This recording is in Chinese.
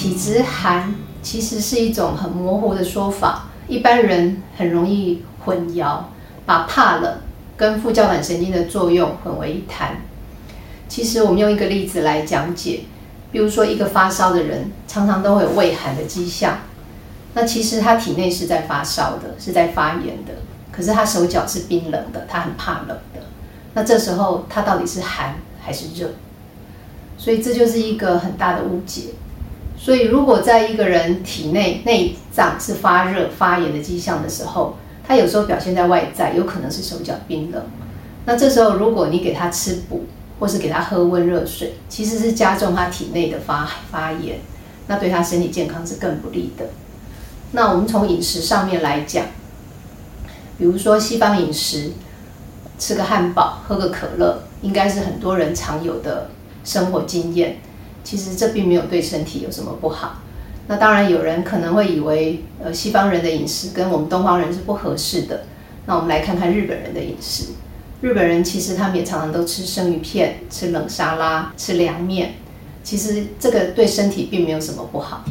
体质寒其实是一种很模糊的说法，一般人很容易混淆，把怕冷跟副交感神经的作用混为一谈。其实我们用一个例子来讲解，比如说一个发烧的人，常常都会有胃寒的迹象，那其实他体内是在发烧的，是在发炎的，可是他手脚是冰冷的，他很怕冷的。那这时候他到底是寒还是热？所以这就是一个很大的误解。所以如果在一个人体内内脏是发热发炎的迹象的时候，他有时候表现在外在，有可能是手脚冰冷。那这时候如果你给他吃补，或是给他喝温热水，其实是加重他体内的发发炎，那对他身体健康是更不利的。那我们从饮食上面来讲，比如说西方饮食。吃个汉堡，喝个可乐，应该是很多人常有的生活经验。其实这并没有对身体有什么不好。那当然，有人可能会以为，呃，西方人的饮食跟我们东方人是不合适的。那我们来看看日本人的饮食。日本人其实他们也常常都吃生鱼片、吃冷沙拉、吃凉面。其实这个对身体并没有什么不好。